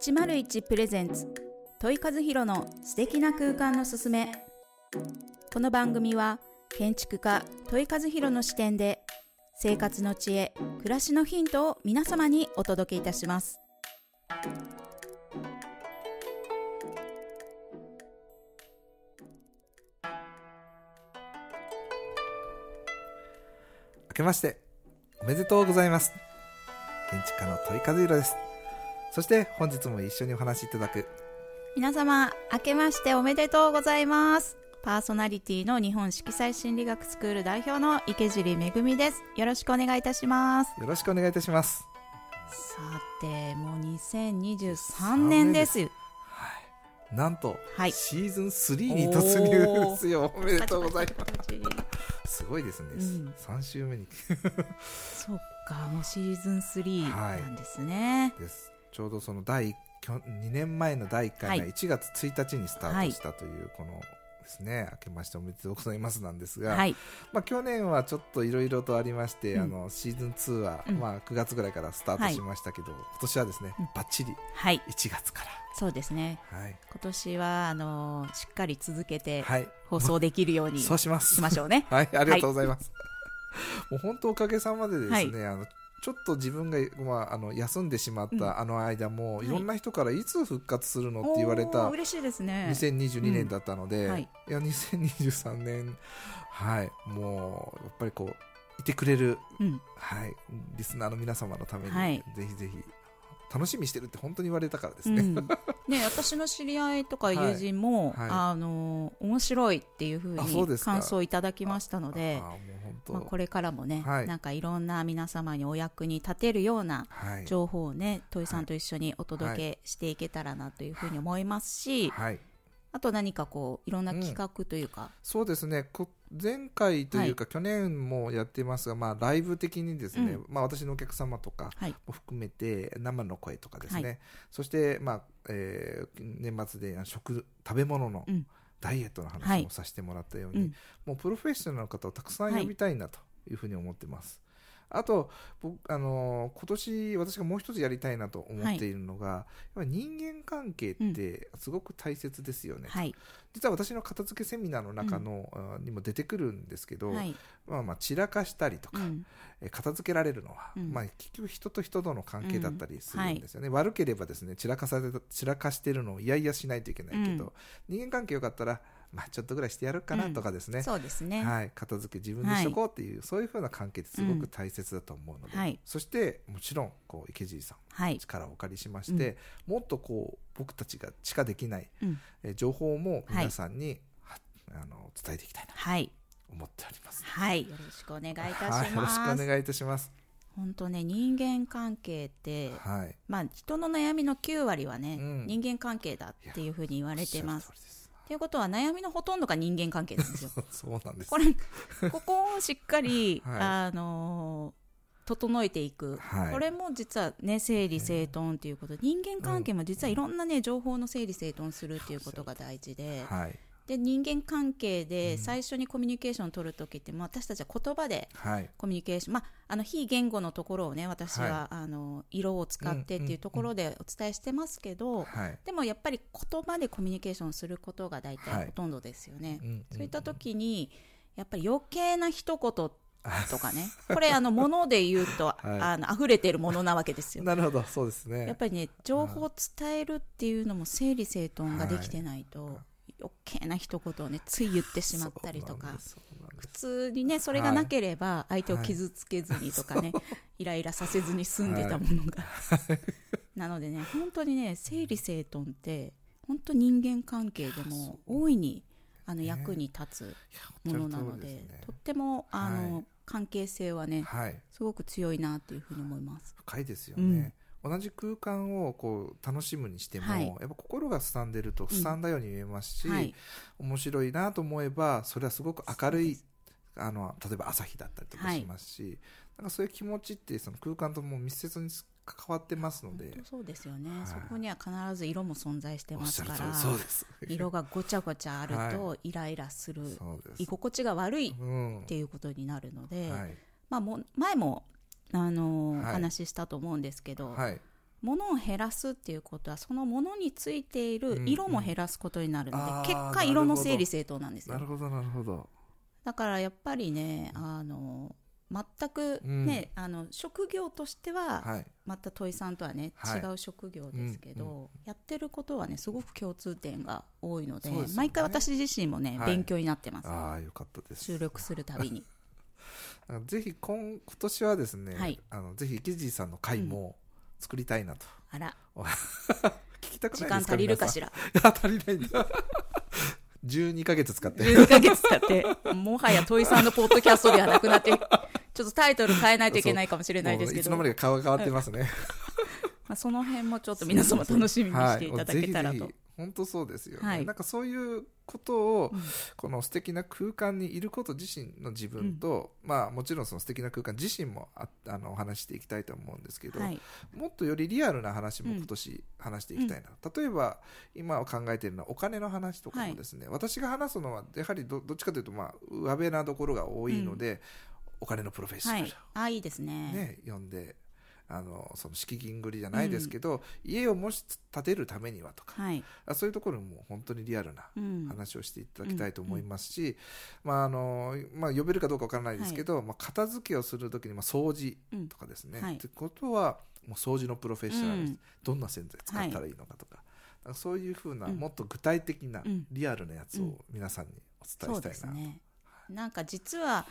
101プレゼンツ。問い和弘の素敵な空間のすすめ。この番組は建築家問い和弘の視点で生活の知恵暮らしのヒントを皆様にお届けいたします。明けましておめでとうございます。建築家の問い和弘です。そして本日も一緒にお話しいただく。皆様明けましておめでとうございます。パーソナリティの日本色彩心理学スクール代表の池尻めぐみです。よろしくお願いいたします。よろしくお願いいたします。さてもう2023年です。はい。なんと、はい。シーズン3に突入ですよ。おめでとうございます。すごいですね、うん。3週目に。そっかもうシーズン3はい。なんですね、ですちょうどその第きょ2年前の第1回がはい。1月1日にスタートしたというこのですね、明けましておめでとうございますなんですが、はい。まあ、去年はちょっといろいろとありまして、うん。あのシーズン2は、うん。まあ、9月ぐらいからスタートしましたけど、今年はですね、うん。バッチリはい。1月かそうですね。ら、はい。今年はあのしっかり続けてはい、放送できるように そうします。しましょうね。はい、ありがとうございます。もう本当おかげさまでですね、はい。あのちょっと自分が、まあ、あの休んでしまっうん。たあの間も、はい。いろんな人からいつ復活するのって言われおたー嬉しいですね。2022年だったので、い。いや2023年、はい、もうやっぱりこういてくれる、うん。はい、リスナーの皆様のために、はい。ぜひぜひ楽しみにしてるって本当に言われたからですね。うん、ね私の知り合いとか友人も、はい。はいあの面白いっていうふうに感想をいただきましたのでああもう本当、まあ、これからもね、はい。なんかいろんな皆様にお役に立てるようなはい、情報をね、土井さんと一緒にお届けしていけたらなというふうに思いますし、はい。あと何かこういろんな企画というか、そうですね。こ前回というか、去年もやってますが、まあ、ライブ的にですね、うん。まあ、私のお客様とかはい。も含めて生の声とかですね、はそして、まあえー年末で食食べ物のうんダイエットのはい話もさせてもらったように、うんもうプロフェッショナルの方をたくさん呼びたいなというふうに思ってます。あと僕、あのー今年私がもう一つやりたいなと思っているのが、やっぱり人間関係ってすごく大切ですよね、はい。実は私の片付けセミナーの中の、あにも出てくるんですけど、はい。まあ、まあ散らかしたりとか、うん。え片付けられるのは、うん。まあ、結局人と人との関係だったりするんですよね、悪ければですね散らかされた散らかしてるのを嫌々しないといけないけど、人間関係よかったら、まあ、ちょっとぐらいしてやるかなとかですね、そうですね、はい、片付け自分でしとこうっていう、そういうふうな関係ってすごく大切だと思うので、はい。そしてもちろんこう池尻さんはい、力をお借りしまして、もっとこう僕たちがしかできない、うん。えー情報も皆さんに、はあの伝えていきたいなはい。と思っております。はい。よろしくお願いいたしはい、よろしくます、お願いいたします。本当ね人間関係ってはい、まあ人の悩みの9割はね、うん。人間関係だっていうふうに言われてます。おということは悩みのほとんどが人間関係なんですよ。そうなんです。これここをしっかり、はい。あのー整えていく、はい。これも実はね整理整頓ということ。で人間関係も実はいろんなね情報の整理整頓するっていうことが大事で。はい、で人間関係で最初にコミュニケーションを取るときって、まあ私たちは言葉ではい、コミュニケーション、まあ、あの非言語のところをね私は、はあの色を使ってっていうところでお伝えしてますけど、はい、でもやっぱり言葉でコミュニケーションすることが大はい。体ほとんどですよね。うんそういった時にやっぱり余計な一言とかね これあのもので言うと、はい。あの溢れてるものなわけですよ。なるほど、そうですね。やっぱりね情報を伝えるっていうのも整理整頓ができてないと、余計な一言をねつい言ってしまったりとか。普通にねそれがなければ相手を傷つけずにとかね、イライラさせずに済んでたものが、なのでね本当にね整理整頓って本当人間関係でも大いにあの役に立つものなので,、とってもあの、はい。関係性はねはい、すごく強いなっていうふうに思います。深いですよね。同じ空間をこう楽しむにしても、はい。やっぱ心がすさんでるとすさんだように見えますし、はい。面白いなと思えばそれはすごく明るいあの例えば朝日だったりとかしますし、なんかそういう気持ちってその空間とも密接に関わってますので。そうですよね、はい。そこには必ず色も存在してますから色がごちゃごちゃあるとイライラする、そうです。居心地が悪いうんっていうことになるので、はい。まあ、もう前も、あのーはい。話したと思うんですけど、はい。物を減らすっていうことはその物についている色も減らすことになるので、うんうん結果色の整理整頓なんですよ。なるほど。なるほど。だからやっぱりねあの全くね、あの職業としてははい。また土井さんとはね、はい。違う職業ですけど、うんうやってることはねすごく共通点が多いのでね。毎回私自身もね、はい。勉強になってます。ああよかったです。収録するたびにぜひ今今年はですね、はい。あのぜひ池尻さんの回も作りたいなと、あら。聞きたく時間ないですか？足りるかしら？ら足りないんだ12 ヶ月使って。12ヶ月経ってもはや土井さんのポッドキャストではなくなってちょっとタイトル変えないといけないかもしれないですけど。いつの間にか顔が変わってますね、まあ、その辺もちょっと皆様楽しみにしていただけたらと、はい、ぜひぜひ本当そうですよね、はい。なんかそういうことを、うん。この素敵な空間にいること自身の自分と、まあもちろんその素敵な空間自身もああのお話していきたいと思うんですけど、はい。もっとよりリアルな話も今年話していきたいな、例えば今考えているのはお金の話とかもですね、私が話すのはやはりどどっちかというとまあ上辺なところが多いので、お金のプロフェッショナルはい、あいいですね。ね、読んであのその敷金繰りじゃないですけど、家をもし建てるためにはとか、はい、あそういうところも本当にリアルなうん、話をしていただきたいと思いますし、まああのまあ、呼べるかどうかわからないですけど、まあ、片付けをするときに、まあ、掃除うん。とかですね、はい。ってことはもう掃除のプロフェッショナルうん。どんな洗剤使ったらいいのかとか,、なんかそういうふうな、うん。もっと具体的なうん。リアルなやつを皆さんにお伝えしたいな、ですね。なんか実は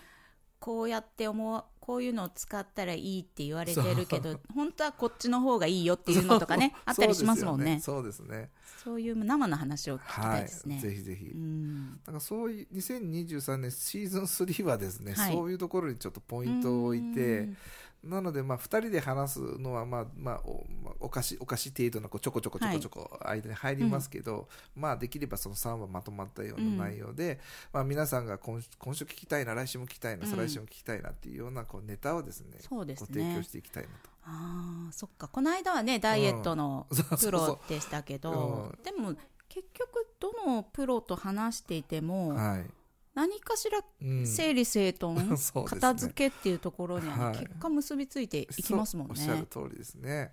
こうやって思うこういうのを使ったらいいって言われてるけど本当はこっちの方がいいよっていうのとかねあったりしますもんね。そうですよね。そういう生の話を聞きたはいいですね、ぜひぜひ、うん。なんかそういう2023年シーズン3はですね、はい。そういうところにちょっとポイントを置いて、うんなので、まあ、2人で話すのは、まあまあおまあ、お菓子お菓子程度のこうちょこちょこちょこちょこ間に入りますけど、まあ、できればその3話まとまったような内容で、まあ、皆さんが今今週聞きたいな来週も聞きたいなうん。再来週も聞きたいなっていうようなこうネタをですね,、そうですね。ご提供していきたいなと。あーそっか。この間はねダイエットのプロでしたけど、うでも結局どのプロと話していても、はい何かしらうん。整理整頓、そうですね。片付けっていうところにはね、はい。結果結びついていきますもんそうおっしゃるね。通りですね。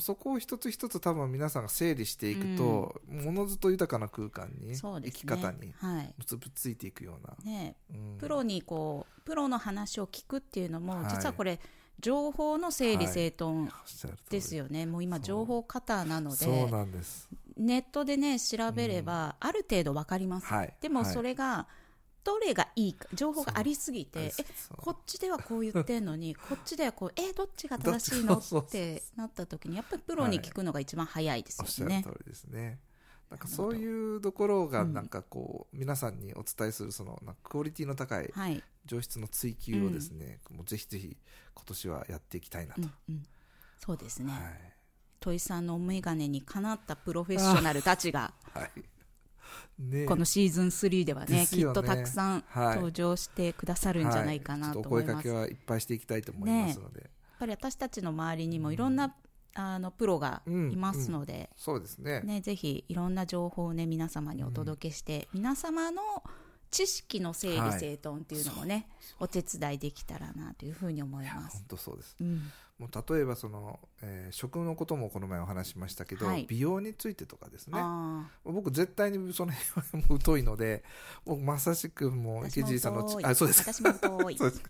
そこを一つ一つ多分皆さんが整理していくと、ものずと豊かな空間に、そうですね。生き方にはい。結びついていくような、ね、うん。プロにこうプロの話を聞くっていうのも、はい。実はこれ情報の整理整頓ですよね、もう今情報過多なのそうでなんです。ネットでね調べれば、ある程度わかります、はい。でもはい。それがどれがいいか情報がありすぎてえこっちではこう言ってんのに こっちではこうえどっちが正しいの？どってなった時にやっぱりプロに聞くのが一番早いですおっしよね。ゃる通りですね。なんかそういうところがうん。なんかこう、皆さんにお伝えするそのクオリティの高いはい、上質の追求をですね、もうぜひぜひ今年はやっていきたいなと、うんうん、そうですね、はい。土井さんのお眼鏡にかなったプロフェッショナルたちがはいね。このシーズン3ではねね。きっとたくさんはい。登場してくださるんじゃないかなと思います。お声かけはいっぱいしていきたいと思いますので、やっぱり私たちの周りにもいろんな、あのプロがいますので、そうですね。ね、ぜひいろんな情報をね皆様にお届けして、皆様の知識の整理整頓っていうのもね、お手伝いできたらなというふうに思います。本当そうです。うん、もう例えばその、えー食のこともこの前お話ししましたけど、はい。美容についてとかですね。あ僕絶対にその辺はもう疎いので僕まさしくもうあ池尻さんのあそうです私も遠いそうです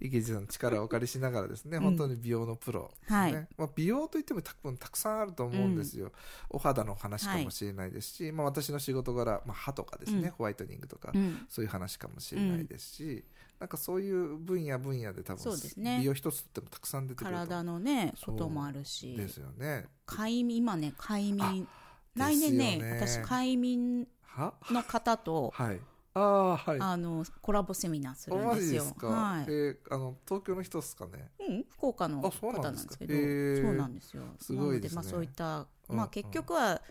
池尻さんの力をお借りしながらですね、うん。本当に美容のプロですね、はい。まあ、美容といっても多分たくさんあると思うんですよ、お肌の話かもしれないですし、まあ、私の仕事柄、まあ、歯とかですね、うん。ホワイトニングとか、うん。そういう話かもしれないですし、なんかそういう分野分野で多分そうですね。美容一つってもたくさん出てくると。体のねこともあるし。ですよね。快眠今ね快眠あ来年ねね私快眠は？の方とはいああはい。あのコラボセミナーするんですよ。すか、はい。えーあの東京の人ですかね？うん、福岡のあ方なんんですすけどそうなんですよ。すごいですね。なので、まあ、そういった、うんまあ、結局は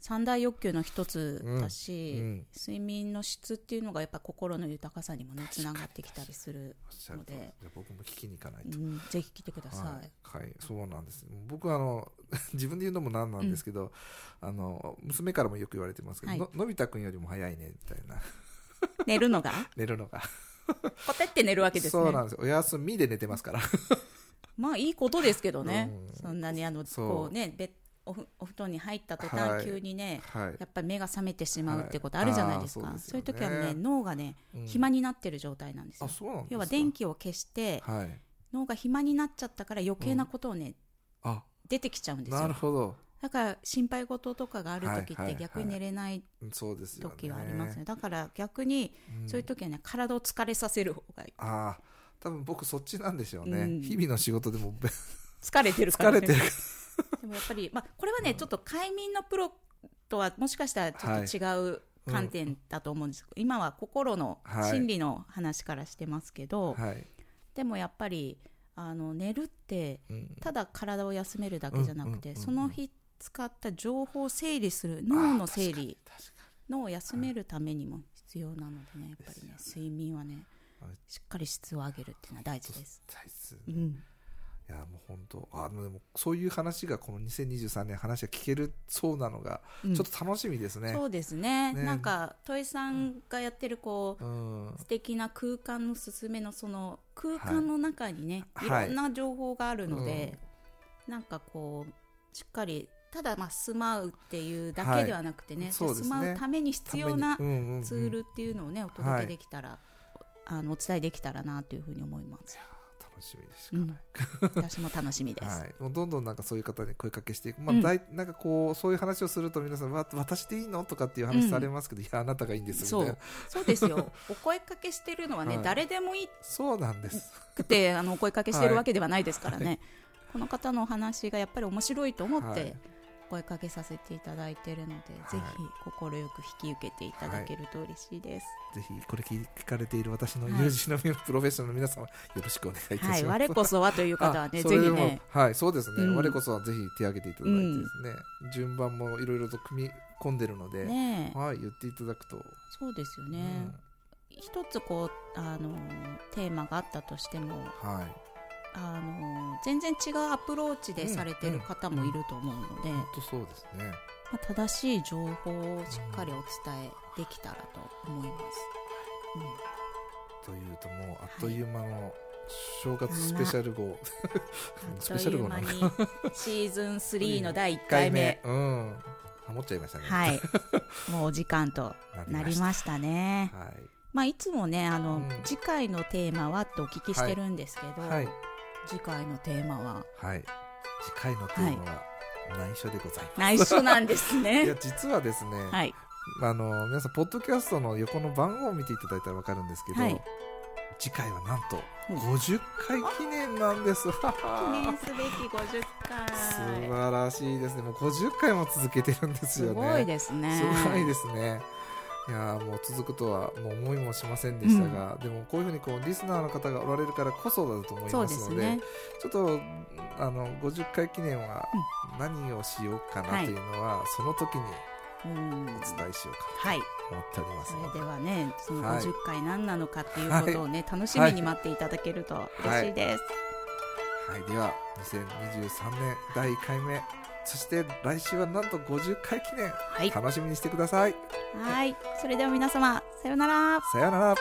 三大欲求の一つだし、うんうん。睡眠の質っていうのがやっぱ心の豊かさにもねつながってきたりするので。じゃあ僕も聞きに行かないと、うん、ぜひ来てください、はい、はい、そうなんです。僕はあの 自分で言うのもなんなんですけど、あの娘からもよく言われてますけど、はい。ののび太くんよりも早いねみたいな 寝るのが？寝るのが。ポテって寝るわけですね。そうなんですよ。お休みで寝てますから。まあいいことですけどね、うん。そんなにあのそう。こうねベッおふお布団に入った途はい。端急にね、はい。やっぱり目が覚めてしまうってことあるじゃないですか、はいあーそそううですよねいう時はね。脳がねうん。暇になってる状態なんですよ。あそうなんですか。要は電気を消してはい。脳が暇になっちゃったから余計なことをね、あ。出てきちゃうんですなるよほどだから心配事とかがある時って逆に寝れない時はありますね。だから逆にうん。そういう時はね体を疲れさせる方がいい。ああ多分僕そっちなんでしょうね、うん。日々の仕事でもべ疲れてるから、ね、疲れてる でもやっぱり、まあ、これはね、ちょっと快眠のプロとはもしかしたらちょっと違う観点だと思うんですけど、今は心のはい心理の話からしてますけど、はい、でもやっぱりあの寝るってうん。ただ体を休めるだけじゃなくて、うんうんうんうん。その日使った情報を整理する脳の整理脳を休めるためにも必要なのでねやっぱりね睡眠はねはいしっかり質を上げるっていうのは大事です。に大切うん、いやもう本当あのでもそういう話がこの2023年話が聞けるそうなのがうん。ちょっと楽しみですね、そうですね。ね。なんか戸井さんがやってるこう、うん。素敵な空間のすすめのその空間の中にね、はい。い、ろんな情報があるので、なんかこうしっかりただまあ住まうっていうだけではなくてね,、はい。そうですね。住まうために必要なツールっていうのをねお届けできたら、あのお伝えできたらなというふうに思います。楽しみでしかうん。ない、、私も楽しみです。はい、もうどんどんなんかそういう方に声かけしていく、まあうん。だいなんかこうそういう話をすると皆さんわ私でいいの？とかっていう話されますけど、いやあなたがいいんですみそたいうな。そう。ですよ。お声かけしてるのはね、はい。誰でもいい。そうなんです。くてあのお声かけしてるわけではないですからね、この方のお話がやっぱり面白いと思っはい。て声かけさせていただいているので、はい。ぜひ快く引き受けていただけると嬉しいです。ぜひこれ聞かれている私のはい。友人のプロフェッショナルの皆様よろしくお願いいたします、はい、我こそはという方はね、ぜひね、はいそうですね、うん。我こそはぜひ手を挙げていただいてですね、順番もいろいろと組み込んでるので、ねえ。はい言っていただくと、そうですようね。ん。一つこうあのテーマがあったとしても、はいあの全然違うアプローチでされてる方もいると思うので、本当そうですね。まあ、正しい情報をしっかりお伝えできたらと思います。というともうあっという間の正月スペシャル号、うん、スペシャル号なあっというのかシーズン3の第1 1回目。うん。ハモっちゃいましたね。はい。もうお時間となりましたね。はい。まあいつもねあの、うん。次回のテーマはってお聞きしてるんですけど、はい次回のテーマは？はい。次回のテーマは内緒でございます、内緒なんです い、やね実はですね、はい。あの皆さんポッドキャストの横の番号を見ていただいたら分かるんですけど、はい。次回はなんとうん。50回記念なんです、記念すべき50回。素晴らしいですね。もう50回も続けてるんですよね。すごいですね。すごいですねいやーもう続くとはもう思いもしませんでしたが、でもこういうふうにこうリスナーの方がおられるからこそだと思いそうますのでね。ちょっとあの50回記念は何をしようかなというのは、その時にうん。お伝えしようかはいと思っております。そのでれではねそのはい。50回何なのかっていうことをね、楽しみに待っていただけると嬉しいです、はい、では2023年第1回目そして来週はなんと50回記念はい。楽しみにしてください、はい。それでは皆様さようなら。さようなら